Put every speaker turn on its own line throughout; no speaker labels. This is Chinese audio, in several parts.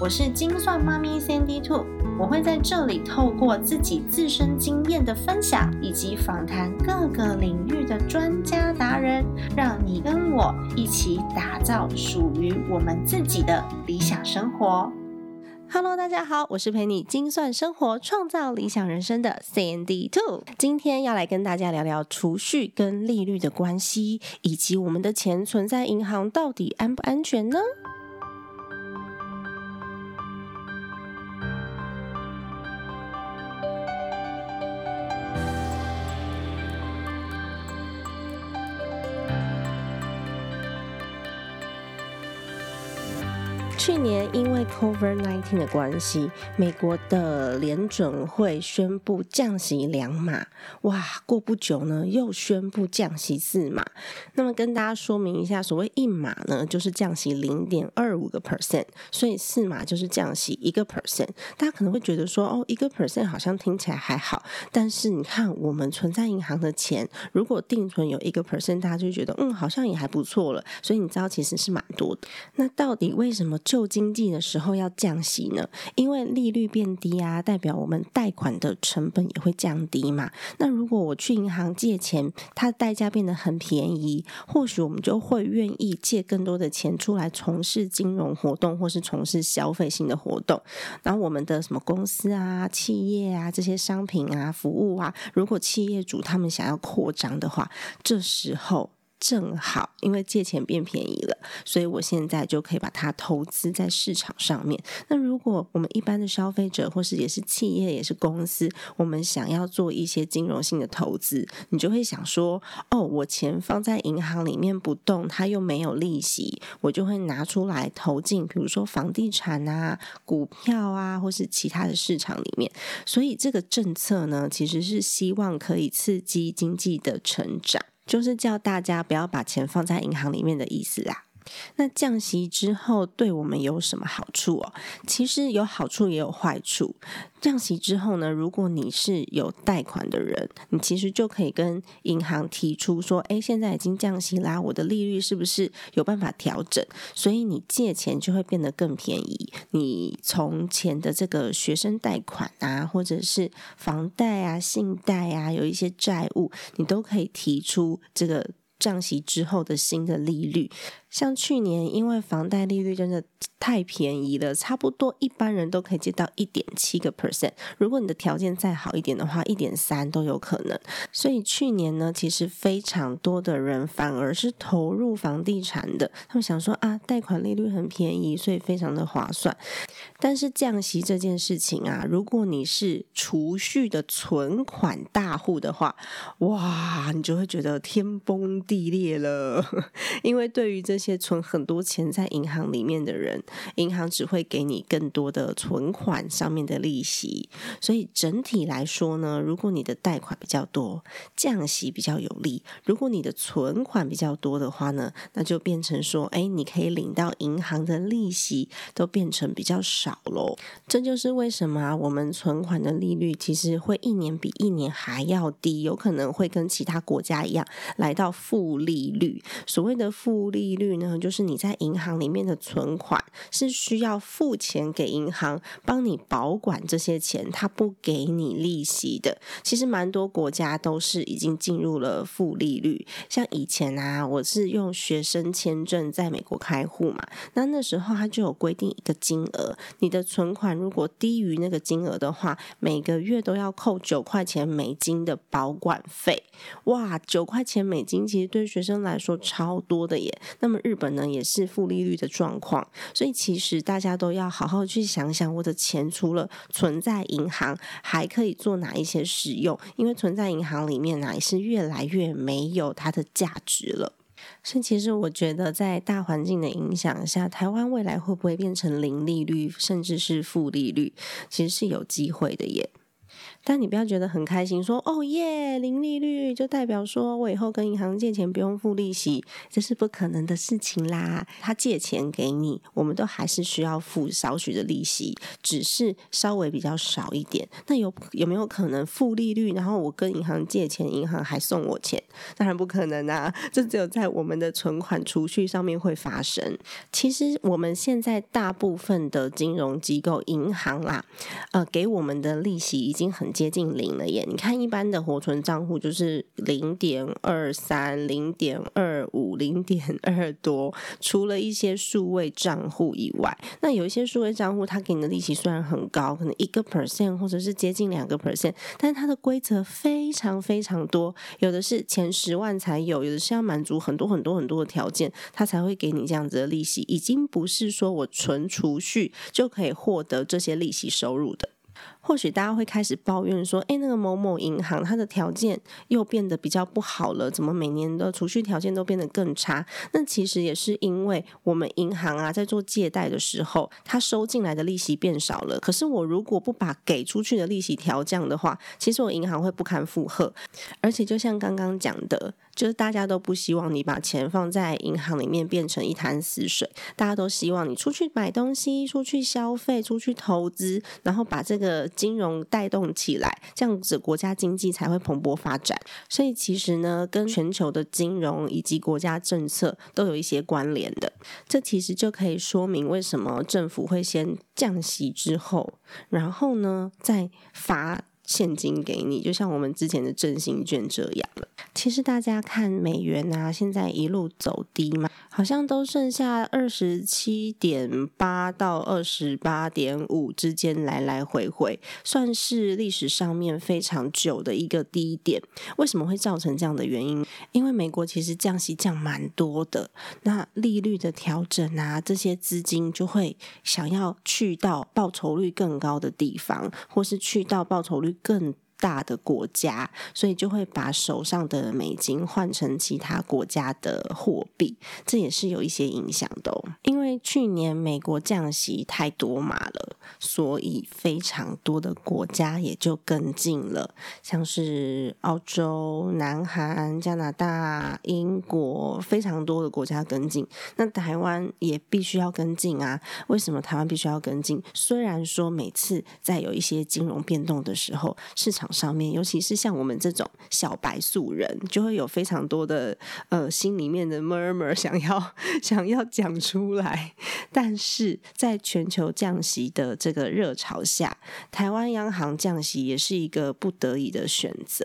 我是精算妈咪 Sandy Two，我会在这里透过自己自身经验的分享，以及访谈各个领域的专家达人，让你跟我一起打造属于我们自己的理想生活。Hello，大家好，我是陪你精算生活、创造理想人生的 Sandy Two。今天要来跟大家聊聊储蓄跟利率的关系，以及我们的钱存在银行到底安不安全呢？去年因为 COVID-19 的关系，美国的联准会宣布降息两码，哇，过不久呢又宣布降息四码。那么跟大家说明一下，所谓一码呢，就是降息零点二五个 percent，所以四码就是降息一个 percent。大家可能会觉得说，哦，一个 percent 好像听起来还好，但是你看我们存在银行的钱，如果定存有一个 percent，大家就觉得嗯，好像也还不错了。所以你知道其实是蛮多的。那到底为什么？救经济的时候要降息呢，因为利率变低啊，代表我们贷款的成本也会降低嘛。那如果我去银行借钱，它的代价变得很便宜，或许我们就会愿意借更多的钱出来从事金融活动，或是从事消费性的活动。然后我们的什么公司啊、企业啊这些商品啊、服务啊，如果企业主他们想要扩张的话，这时候。正好，因为借钱变便宜了，所以我现在就可以把它投资在市场上面。那如果我们一般的消费者，或是也是企业，也是公司，我们想要做一些金融性的投资，你就会想说：哦，我钱放在银行里面不动，它又没有利息，我就会拿出来投进，比如说房地产啊、股票啊，或是其他的市场里面。所以这个政策呢，其实是希望可以刺激经济的成长。就是叫大家不要把钱放在银行里面的意思啊。那降息之后对我们有什么好处哦？其实有好处也有坏处。降息之后呢，如果你是有贷款的人，你其实就可以跟银行提出说：“哎，现在已经降息啦，我的利率是不是有办法调整？”所以你借钱就会变得更便宜。你从前的这个学生贷款啊，或者是房贷啊、信贷啊，有一些债务，你都可以提出这个降息之后的新的利率。像去年，因为房贷利率真的太便宜了，差不多一般人都可以借到一点七个 percent。如果你的条件再好一点的话，一点三都有可能。所以去年呢，其实非常多的人反而是投入房地产的。他们想说啊，贷款利率很便宜，所以非常的划算。但是降息这件事情啊，如果你是储蓄的存款大户的话，哇，你就会觉得天崩地裂了，因为对于这些。些存很多钱在银行里面的人，银行只会给你更多的存款上面的利息。所以整体来说呢，如果你的贷款比较多，降息比较有利；如果你的存款比较多的话呢，那就变成说，哎，你可以领到银行的利息都变成比较少喽。这就是为什么我们存款的利率其实会一年比一年还要低，有可能会跟其他国家一样来到负利率。所谓的负利率。呢，就是你在银行里面的存款是需要付钱给银行帮你保管这些钱，他不给你利息的。其实蛮多国家都是已经进入了负利率。像以前啊，我是用学生签证在美国开户嘛，那那时候他就有规定一个金额，你的存款如果低于那个金额的话，每个月都要扣九块钱美金的保管费。哇，九块钱美金其实对学生来说超多的耶。那么日本呢也是负利率的状况，所以其实大家都要好好去想想，我的钱除了存在银行，还可以做哪一些使用？因为存在银行里面呢，也是越来越没有它的价值了。所以其实我觉得，在大环境的影响下，台湾未来会不会变成零利率，甚至是负利率？其实是有机会的耶。但你不要觉得很开心，说哦耶，零利率就代表说我以后跟银行借钱不用付利息，这是不可能的事情啦。他借钱给你，我们都还是需要付少许的利息，只是稍微比较少一点。那有有没有可能负利率？然后我跟银行借钱，银行还送我钱？当然不可能啊！这只有在我们的存款储蓄上面会发生。其实我们现在大部分的金融机构、银行啦，呃，给我们的利息已经很接近零了耶。你看，一般的活存账户就是零点二三、零点二五、零点二多，除了一些数位账户以外，那有一些数位账户，它给你的利息虽然很高，可能一个 percent 或者是接近两个 percent，但是它的规则非常非常多，有的是前十万才有，有的是要满足很多很多很多的条件，它才会给你这样子的利息，已经不是说我存储蓄就可以获得这些利息收入的。或许大家会开始抱怨说：“哎，那个某某银行它的条件又变得比较不好了，怎么每年的储蓄条件都变得更差？”那其实也是因为我们银行啊，在做借贷的时候，它收进来的利息变少了。可是我如果不把给出去的利息调降的话，其实我银行会不堪负荷。而且就像刚刚讲的，就是大家都不希望你把钱放在银行里面变成一潭死水，大家都希望你出去买东西、出去消费、出去投资，然后把这个。金融带动起来，这样子国家经济才会蓬勃发展。所以其实呢，跟全球的金融以及国家政策都有一些关联的。这其实就可以说明为什么政府会先降息之后，然后呢再罚现金给你，就像我们之前的振兴券这样了。其实大家看美元啊，现在一路走低嘛。好像都剩下二十七点八到二十八点五之间来来回回，算是历史上面非常久的一个低点。为什么会造成这样的原因？因为美国其实降息降蛮多的，那利率的调整啊，这些资金就会想要去到报酬率更高的地方，或是去到报酬率更。大的国家，所以就会把手上的美金换成其他国家的货币，这也是有一些影响的。因为去年美国降息太多码了，所以非常多的国家也就跟进了，像是澳洲、南韩、加拿大、英国，非常多的国家跟进。那台湾也必须要跟进啊？为什么台湾必须要跟进？虽然说每次在有一些金融变动的时候，市场上面，尤其是像我们这种小白素人，就会有非常多的呃心里面的 murmur 想要想要讲出来。但是在全球降息的这个热潮下，台湾央行降息也是一个不得已的选择。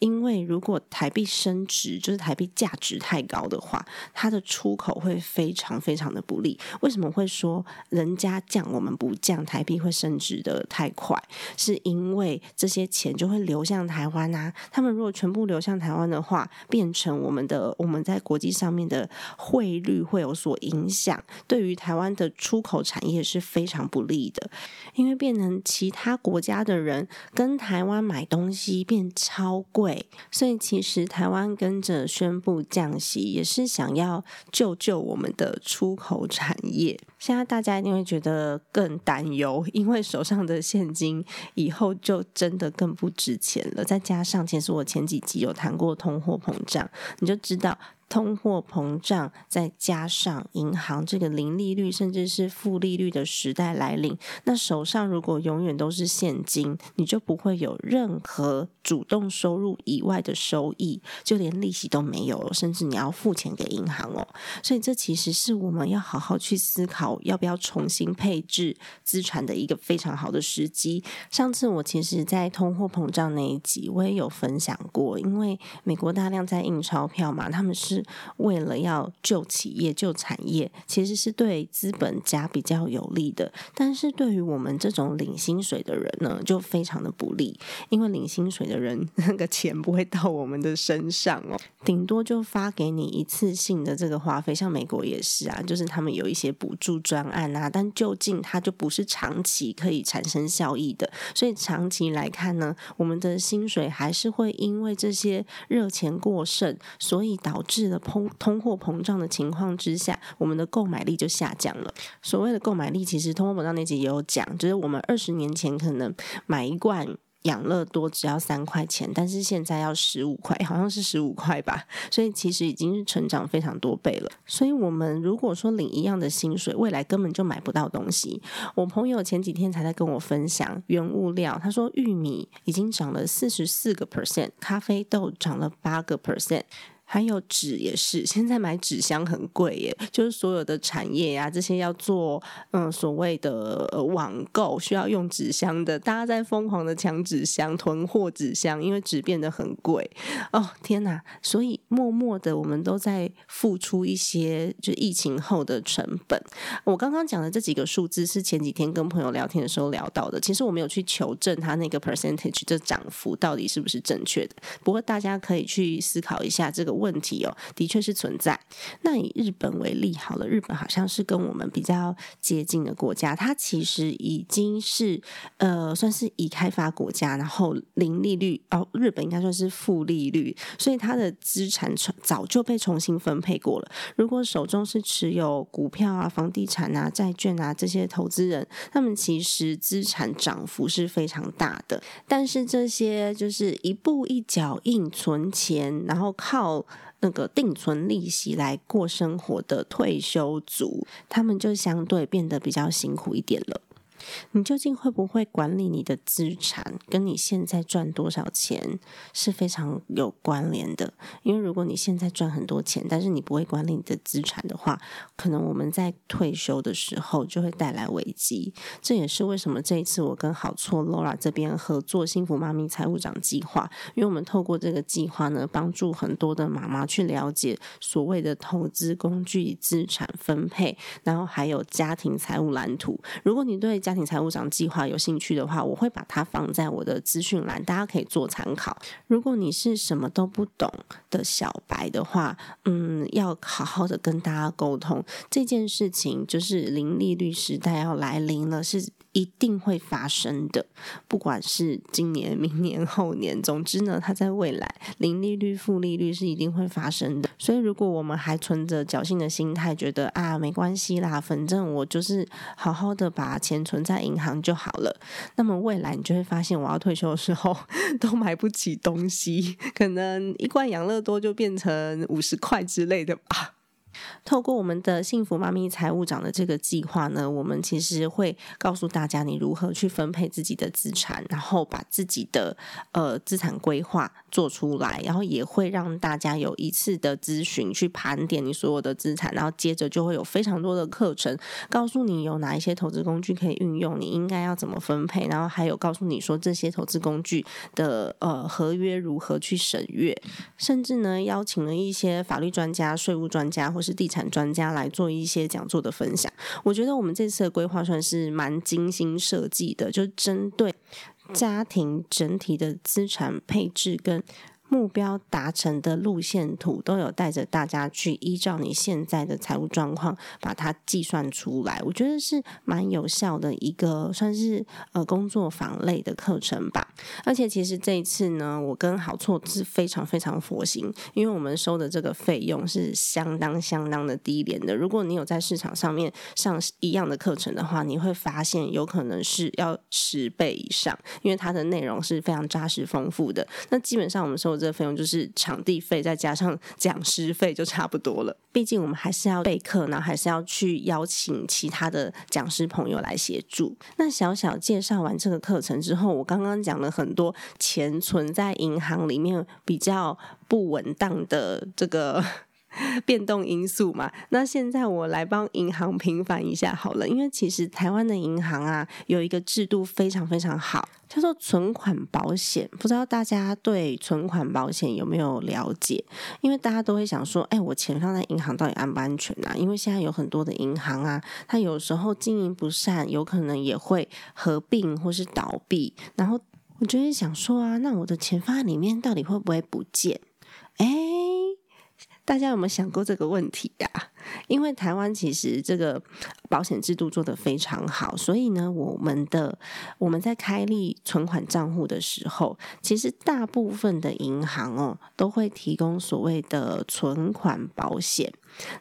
因为如果台币升值，就是台币价值太高的话，它的出口会非常非常的不利。为什么会说人家降我们不降，台币会升值的太快？是因为这些钱就会流向台湾啊！他们如果全部流向台湾的话，变成我们的我们在国际上面的汇率会有所影响，对于台湾的出口产业是非常不利的，因为变成其他国家的人跟台湾买东西变超贵，所以其实台湾跟着宣布降息，也是想要救救我们的出口产业。现在大家一定会觉得更担忧，因为手上的现金以后就真的更不值钱了。再加上，其实我前几集有谈过通货膨胀，你就知道。通货膨胀，再加上银行这个零利率甚至是负利率的时代来临，那手上如果永远都是现金，你就不会有任何主动收入以外的收益，就连利息都没有，甚至你要付钱给银行哦。所以这其实是我们要好好去思考要不要重新配置资产的一个非常好的时机。上次我其实，在通货膨胀那一集，我也有分享过，因为美国大量在印钞票嘛，他们是。为了要救企业、救产业，其实是对资本家比较有利的。但是对于我们这种领薪水的人呢，就非常的不利。因为领薪水的人，那个钱不会到我们的身上哦，顶多就发给你一次性的这个花费。像美国也是啊，就是他们有一些补助专案啊，但究竟它就不是长期可以产生效益的。所以长期来看呢，我们的薪水还是会因为这些热钱过剩，所以导致。的通通货膨胀的情况之下，我们的购买力就下降了。所谓的购买力，其实通货膨胀那集也有讲，就是我们二十年前可能买一罐养乐多只要三块钱，但是现在要十五块，好像是十五块吧。所以其实已经是成长非常多倍了。所以我们如果说领一样的薪水，未来根本就买不到东西。我朋友前几天才在跟我分享原物料，他说玉米已经涨了四十四个 percent，咖啡豆涨了八个 percent。还有纸也是，现在买纸箱很贵耶。就是所有的产业呀，这些要做嗯所谓的网购需要用纸箱的，大家在疯狂的抢纸箱、囤货纸箱，因为纸变得很贵。哦天哪！所以默默的我们都在付出一些就疫情后的成本。我刚刚讲的这几个数字是前几天跟朋友聊天的时候聊到的，其实我没有去求证它那个 percentage 的涨幅到底是不是正确的。不过大家可以去思考一下这个。问题哦，的确是存在。那以日本为例好了，日本好像是跟我们比较接近的国家，它其实已经是呃算是已开发国家，然后零利率哦，日本应该算是负利率，所以它的资产早就被重新分配过了。如果手中是持有股票啊、房地产啊、债券啊这些投资人，他们其实资产涨幅是非常大的。但是这些就是一步一脚印存钱，然后靠。那个定存利息来过生活的退休族，他们就相对变得比较辛苦一点了。你究竟会不会管理你的资产，跟你现在赚多少钱是非常有关联的。因为如果你现在赚很多钱，但是你不会管理你的资产的话，可能我们在退休的时候就会带来危机。这也是为什么这一次我跟好错 Laura 这边合作幸福妈咪财务长计划，因为我们透过这个计划呢，帮助很多的妈妈去了解所谓的投资工具、资产分配，然后还有家庭财务蓝图。如果你对家家庭财务长计划有兴趣的话，我会把它放在我的资讯栏，大家可以做参考。如果你是什么都不懂的小白的话，嗯，要好好的跟大家沟通这件事情，就是零利率时代要来临了，是。一定会发生的，不管是今年、明年、后年，总之呢，它在未来零利率、负利率是一定会发生的。所以，如果我们还存着侥幸的心态，觉得啊没关系啦，反正我就是好好的把钱存在银行就好了，那么未来你就会发现，我要退休的时候 都买不起东西，可能一罐养乐多就变成五十块之类的吧。透过我们的幸福妈咪财务长的这个计划呢，我们其实会告诉大家你如何去分配自己的资产，然后把自己的呃资产规划做出来，然后也会让大家有一次的咨询去盘点你所有的资产，然后接着就会有非常多的课程告诉你有哪一些投资工具可以运用，你应该要怎么分配，然后还有告诉你说这些投资工具的呃合约如何去审阅，甚至呢邀请了一些法律专家、税务专家或是地产专家来做一些讲座的分享，我觉得我们这次的规划算是蛮精心设计的，就针对家庭整体的资产配置跟。目标达成的路线图都有带着大家去依照你现在的财务状况把它计算出来，我觉得是蛮有效的一个算是呃工作坊类的课程吧。而且其实这一次呢，我跟好错是非常非常佛心，因为我们收的这个费用是相当相当的低廉的。如果你有在市场上面上一样的课程的话，你会发现有可能是要十倍以上，因为它的内容是非常扎实丰富的。那基本上我们收。这费用就是场地费，再加上讲师费就差不多了。毕竟我们还是要备课，然后还是要去邀请其他的讲师朋友来协助。那小小介绍完这个课程之后，我刚刚讲了很多钱存在银行里面比较不稳当的这个。变动因素嘛，那现在我来帮银行平反一下好了，因为其实台湾的银行啊有一个制度非常非常好，叫做存款保险。不知道大家对存款保险有没有了解？因为大家都会想说，哎，我钱放在银行到底安不安全啊？因为现在有很多的银行啊，它有时候经营不善，有可能也会合并或是倒闭。然后我就会想说啊，那我的钱放在里面到底会不会不见？哎。大家有没有想过这个问题呀？因为台湾其实这个保险制度做得非常好，所以呢，我们的我们在开立存款账户的时候，其实大部分的银行哦都会提供所谓的存款保险。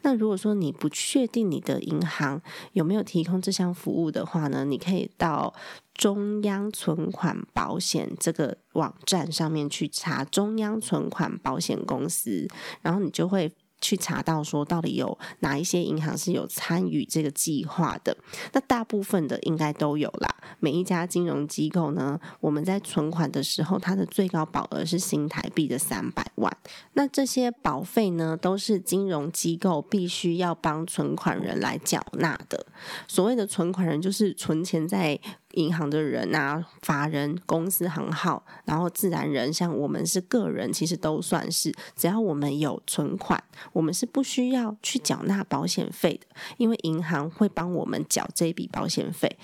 那如果说你不确定你的银行有没有提供这项服务的话呢，你可以到中央存款保险这个网站上面去查中央存款保险公司，然后你就会。会去查到说到底有哪一些银行是有参与这个计划的？那大部分的应该都有啦。每一家金融机构呢，我们在存款的时候，它的最高保额是新台币的三百万。那这些保费呢，都是金融机构必须要帮存款人来缴纳的。所谓的存款人，就是存钱在。银行的人啊，法人、公司行号，然后自然人，像我们是个人，其实都算是。只要我们有存款，我们是不需要去缴纳保险费的，因为银行会帮我们缴这笔保险费。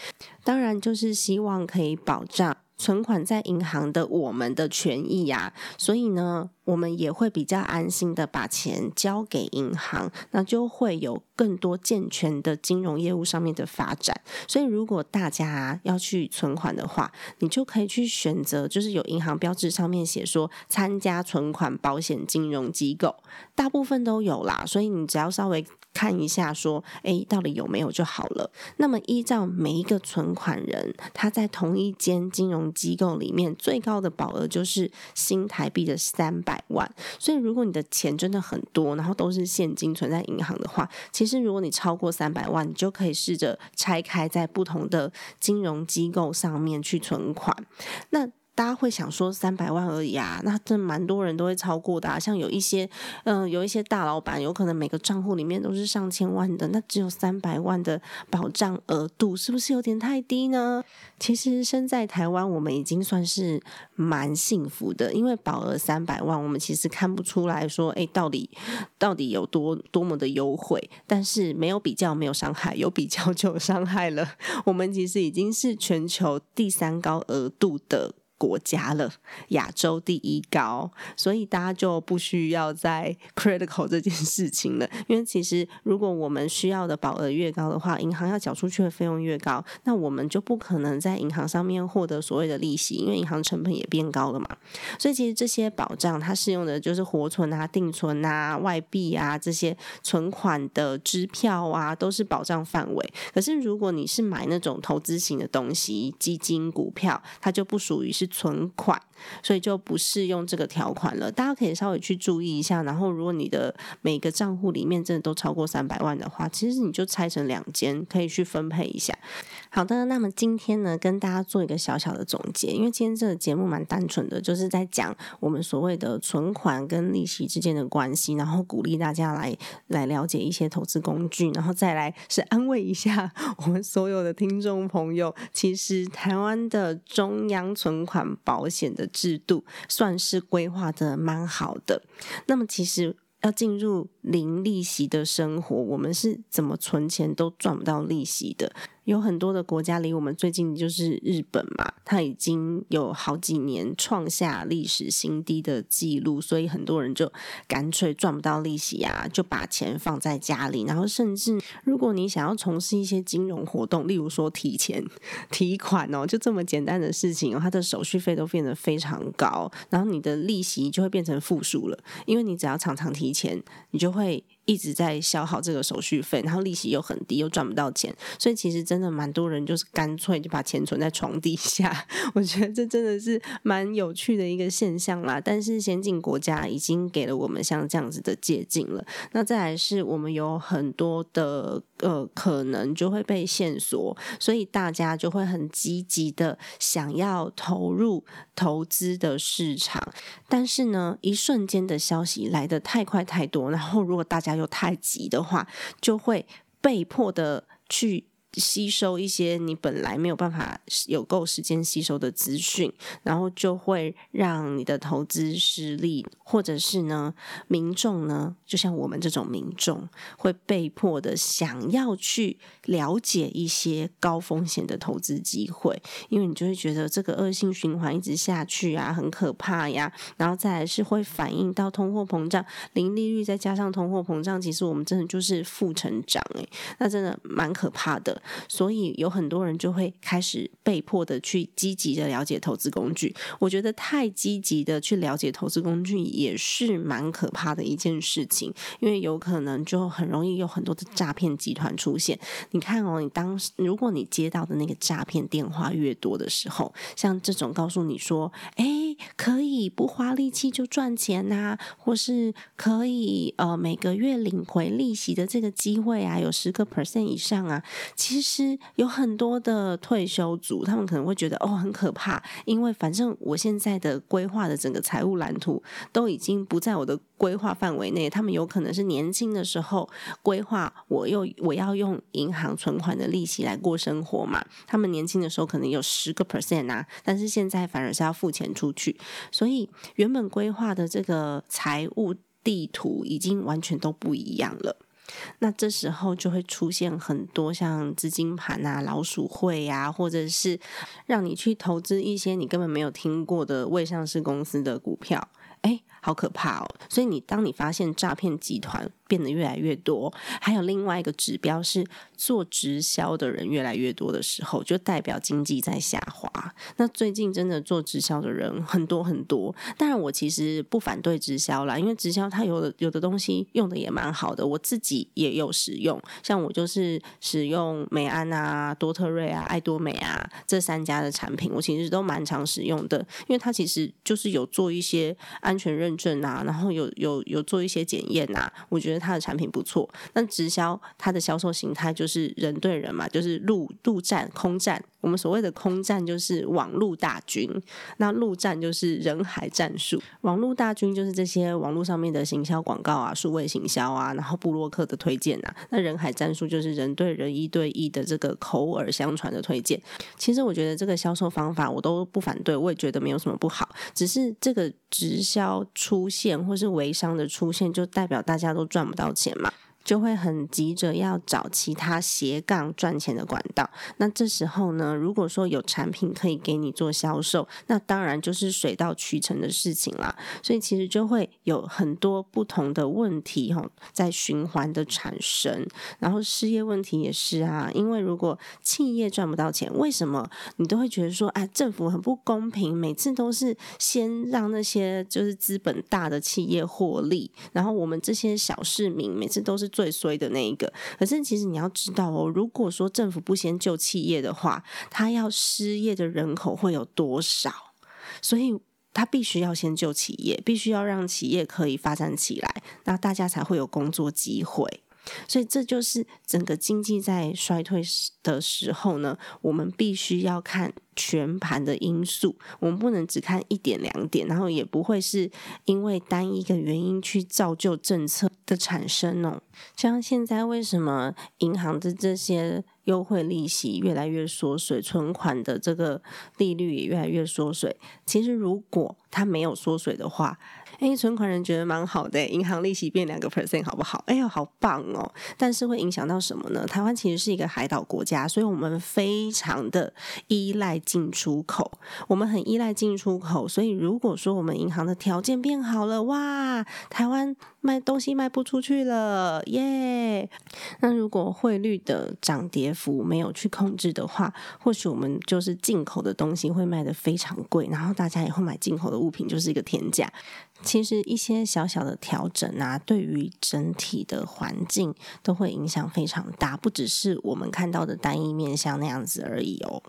当然，就是希望可以保障。存款在银行的我们的权益呀，所以呢，我们也会比较安心的把钱交给银行，那就会有更多健全的金融业务上面的发展。所以，如果大家要去存款的话，你就可以去选择，就是有银行标志上面写说参加存款保险金融机构，大部分都有啦。所以你只要稍微。看一下，说，哎，到底有没有就好了。那么，依照每一个存款人，他在同一间金融机构里面最高的保额就是新台币的三百百万。所以，如果你的钱真的很多，然后都是现金存在银行的话，其实如果你超过三百万，你就可以试着拆开在不同的金融机构上面去存款。那大家会想说三百万而已啊，那这蛮多人都会超过的。像有一些，嗯，有一些大老板，有可能每个账户里面都是上千万的，那只有三百万的保障额度，是不是有点太低呢？其实身在台湾，我们已经算是蛮幸福的，因为保额三百万，我们其实看不出来说，哎，到底到底有多多么的优惠。但是没有比较没有伤害，有比较就有伤害了。我们其实已经是全球第三高额度的。国家了，亚洲第一高，所以大家就不需要再 critical 这件事情了。因为其实如果我们需要的保额越高的话，银行要缴出去的费用越高，那我们就不可能在银行上面获得所谓的利息，因为银行成本也变高了嘛。所以其实这些保障它适用的就是活存啊、定存啊、外币啊这些存款的支票啊，都是保障范围。可是如果你是买那种投资型的东西，基金、股票，它就不属于是。存款，所以就不适用这个条款了。大家可以稍微去注意一下。然后，如果你的每个账户里面真的都超过三百万的话，其实你就拆成两间，可以去分配一下。好的，那么今天呢，跟大家做一个小小的总结。因为今天这个节目蛮单纯的，就是在讲我们所谓的存款跟利息之间的关系，然后鼓励大家来来了解一些投资工具，然后再来是安慰一下 我们所有的听众朋友。其实台湾的中央存款款保险的制度算是规划的蛮好的。那么，其实要进入零利息的生活，我们是怎么存钱都赚不到利息的。有很多的国家离我们最近就是日本嘛，它已经有好几年创下历史新低的记录，所以很多人就干脆赚不到利息啊，就把钱放在家里，然后甚至如果你想要从事一些金融活动，例如说提钱、提款哦，就这么简单的事情哦，它的手续费都变得非常高，然后你的利息就会变成负数了，因为你只要常常提钱，你就会。一直在消耗这个手续费，然后利息又很低，又赚不到钱，所以其实真的蛮多人就是干脆就把钱存在床底下。我觉得这真的是蛮有趣的一个现象啦。但是先进国家已经给了我们像这样子的捷径了。那再来是我们有很多的呃可能就会被线索，所以大家就会很积极的想要投入投资的市场。但是呢，一瞬间的消息来得太快太多，然后如果大家又太急的话，就会被迫的去吸收一些你本来没有办法有够时间吸收的资讯，然后就会让你的投资失利，或者是呢，民众呢，就像我们这种民众，会被迫的想要去了解一些高风险的投资机会，因为你就会觉得这个恶性循环一直下去啊，很可怕呀。然后再来是会反映到通货膨胀，零利率再加上通货膨胀，其实我们真的就是负成长诶，那真的蛮可怕的。所以有很多人就会开始被迫的去积极的了解投资工具。我觉得太积极的去了解投资工具也是蛮可怕的一件事情，因为有可能就很容易有很多的诈骗集团出现。你看哦，你当时如果你接到的那个诈骗电话越多的时候，像这种告诉你说，哎，可以不花力气就赚钱呐，或是可以呃每个月领回利息的这个机会啊，有十个 percent 以上啊，其实有很多的退休族，他们可能会觉得哦很可怕，因为反正我现在的规划的整个财务蓝图都已经不在我的规划范围内。他们有可能是年轻的时候规划，我又我要用银行存款的利息来过生活嘛。他们年轻的时候可能有十个 percent 啊，但是现在反而是要付钱出去，所以原本规划的这个财务地图已经完全都不一样了。那这时候就会出现很多像资金盘啊、老鼠会呀，或者是让你去投资一些你根本没有听过的未上市公司的股票，哎，好可怕哦！所以你当你发现诈骗集团。变得越来越多，还有另外一个指标是做直销的人越来越多的时候，就代表经济在下滑。那最近真的做直销的人很多很多，当然我其实不反对直销啦，因为直销它有的有的东西用的也蛮好的，我自己也有使用。像我就是使用美安啊、多特瑞啊、爱多美啊这三家的产品，我其实都蛮常使用的，因为它其实就是有做一些安全认证啊，然后有有有做一些检验啊，我觉得。他的产品不错，那直销它的销售形态就是人对人嘛，就是陆陆战、空战。我们所谓的空战就是网络大军，那陆战就是人海战术。网络大军就是这些网络上面的行销广告啊、数位行销啊，然后布洛克的推荐啊。那人海战术就是人对人一对一的这个口耳相传的推荐。其实我觉得这个销售方法我都不反对，我也觉得没有什么不好。只是这个直销出现或是微商的出现，就代表大家都赚不到钱嘛。就会很急着要找其他斜杠赚钱的管道。那这时候呢，如果说有产品可以给你做销售，那当然就是水到渠成的事情啦。所以其实就会有很多不同的问题哈，在循环的产生。然后失业问题也是啊，因为如果企业赚不到钱，为什么你都会觉得说，哎，政府很不公平，每次都是先让那些就是资本大的企业获利，然后我们这些小市民每次都是。最衰的那一个，可是其实你要知道哦，如果说政府不先救企业的话，他要失业的人口会有多少？所以他必须要先救企业，必须要让企业可以发展起来，那大家才会有工作机会。所以这就是整个经济在衰退的时候呢，我们必须要看。全盘的因素，我们不能只看一点两点，然后也不会是因为单一个原因去造就政策的产生哦。像现在为什么银行的这些优惠利息越来越缩水，存款的这个利率也越来越缩水？其实如果它没有缩水的话，哎，存款人觉得蛮好的，银行利息变两个 percent 好不好？哎呦，好棒哦！但是会影响到什么呢？台湾其实是一个海岛国家，所以我们非常的依赖。进出口，我们很依赖进出口，所以如果说我们银行的条件变好了，哇，台湾卖东西卖不出去了，耶！那如果汇率的涨跌幅没有去控制的话，或许我们就是进口的东西会卖得非常贵，然后大家以后买进口的物品就是一个天价。其实一些小小的调整啊，对于整体的环境都会影响非常大，不只是我们看到的单一面相那样子而已哦。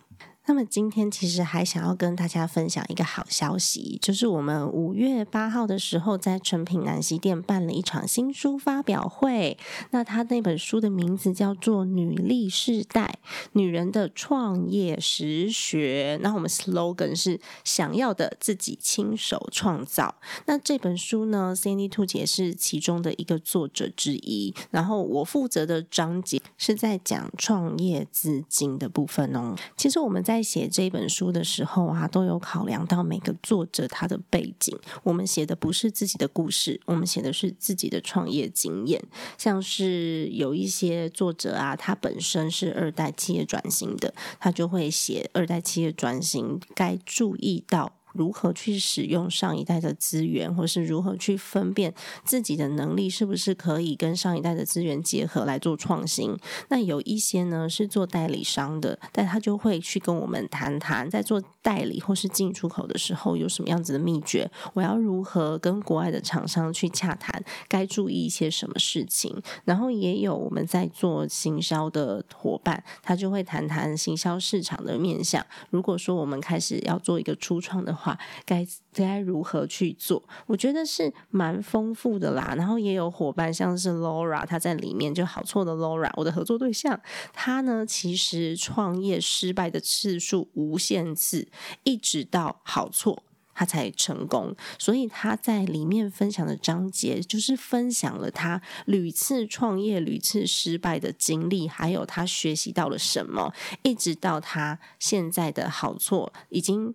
那么今天其实还想要跟大家分享一个好消息，就是我们五月八号的时候在诚品南西店办了一场新书发表会。那他那本书的名字叫做《女力世代：女人的创业实学》。那我们 slogan 是想要的自己亲手创造。那这本书呢，Cindy 兔姐是其中的一个作者之一。然后我负责的章节是在讲创业资金的部分哦。其实我们在在写这本书的时候啊，都有考量到每个作者他的背景。我们写的不是自己的故事，我们写的是自己的创业经验。像是有一些作者啊，他本身是二代企业转型的，他就会写二代企业转型该注意到。如何去使用上一代的资源，或是如何去分辨自己的能力是不是可以跟上一代的资源结合来做创新？那有一些呢是做代理商的，但他就会去跟我们谈谈，在做代理或是进出口的时候有什么样子的秘诀？我要如何跟国外的厂商去洽谈？该注意一些什么事情？然后也有我们在做行销的伙伴，他就会谈谈行销市场的面向。如果说我们开始要做一个初创的话，该该如何去做？我觉得是蛮丰富的啦。然后也有伙伴，像是 Laura，他在里面就好错的 Laura，我的合作对象，他呢其实创业失败的次数无限次，一直到好错他才成功。所以他在里面分享的章节，就是分享了他屡次创业、屡次失败的经历，还有他学习到了什么，一直到他现在的好错已经。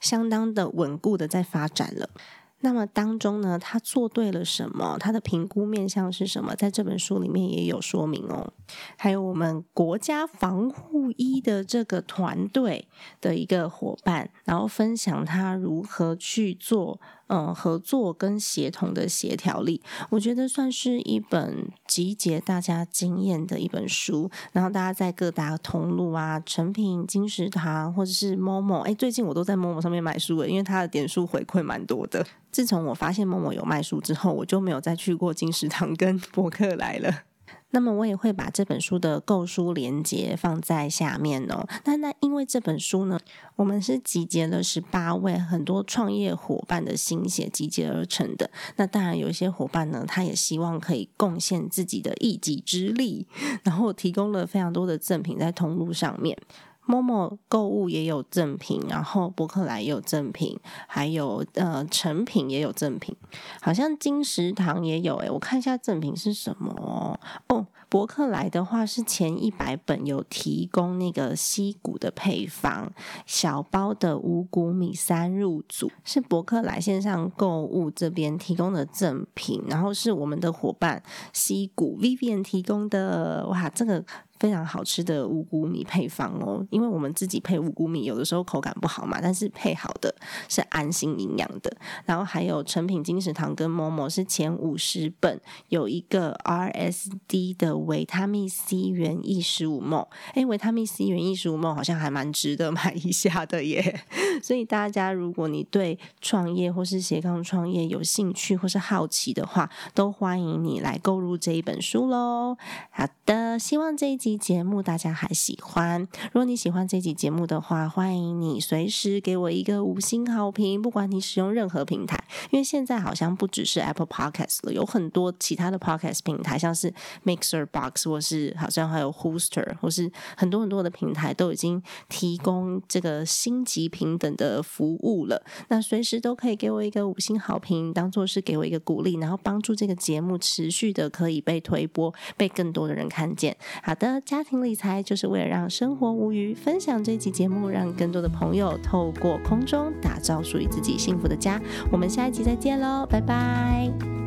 相当的稳固的在发展了。那么当中呢，他做对了什么？他的评估面向是什么？在这本书里面也有说明哦。还有我们国家防护医的这个团队的一个伙伴，然后分享他如何去做。嗯，合作跟协同的协调力，我觉得算是一本集结大家经验的一本书。然后大家在各大通路啊，成品、金石堂或者是 Momo，哎，最近我都在 Momo 上面买书了，因为它的点数回馈蛮多的。自从我发现 Momo 有卖书之后，我就没有再去过金石堂跟博客来了。那么我也会把这本书的购书链接放在下面哦。那那因为这本书呢，我们是集结了十八位很多创业伙伴的心血集结而成的。那当然有一些伙伴呢，他也希望可以贡献自己的一己之力，然后提供了非常多的赠品在通路上面。Momo 购物也有赠品，然后博客来也有赠品，还有呃成品也有赠品，好像金石堂也有诶，我看一下赠品是什么哦。博客来的话是前一百本有提供那个西谷的配方，小包的五谷米三入组，是博客来线上购物这边提供的赠品，然后是我们的伙伴西谷 Vivian 提供的，哇，这个。非常好吃的五谷米配方哦，因为我们自己配五谷米有的时候口感不好嘛，但是配好的是安心营养的。然后还有成品金石堂跟某某是前五十本有一个 RSD 的维他命 C 原液十五梦，哎，维他命 C 原液十五梦好像还蛮值得买一下的耶。所以大家如果你对创业或是斜杠创业有兴趣或是好奇的话，都欢迎你来购入这一本书喽。好的，希望这一集。节目大家还喜欢？如果你喜欢这集节目的话，欢迎你随时给我一个五星好评。不管你使用任何平台，因为现在好像不只是 Apple Podcast 了，有很多其他的 Podcast 平台，像是 Mixer Box 或是好像还有 Hooster，或是很多很多的平台都已经提供这个星级平等的服务了。那随时都可以给我一个五星好评，当做是给我一个鼓励，然后帮助这个节目持续的可以被推播，被更多的人看见。好的家庭理财就是为了让生活无余，分享这期节目，让更多的朋友透过空中打造属于自己幸福的家。我们下一集再见喽，拜拜。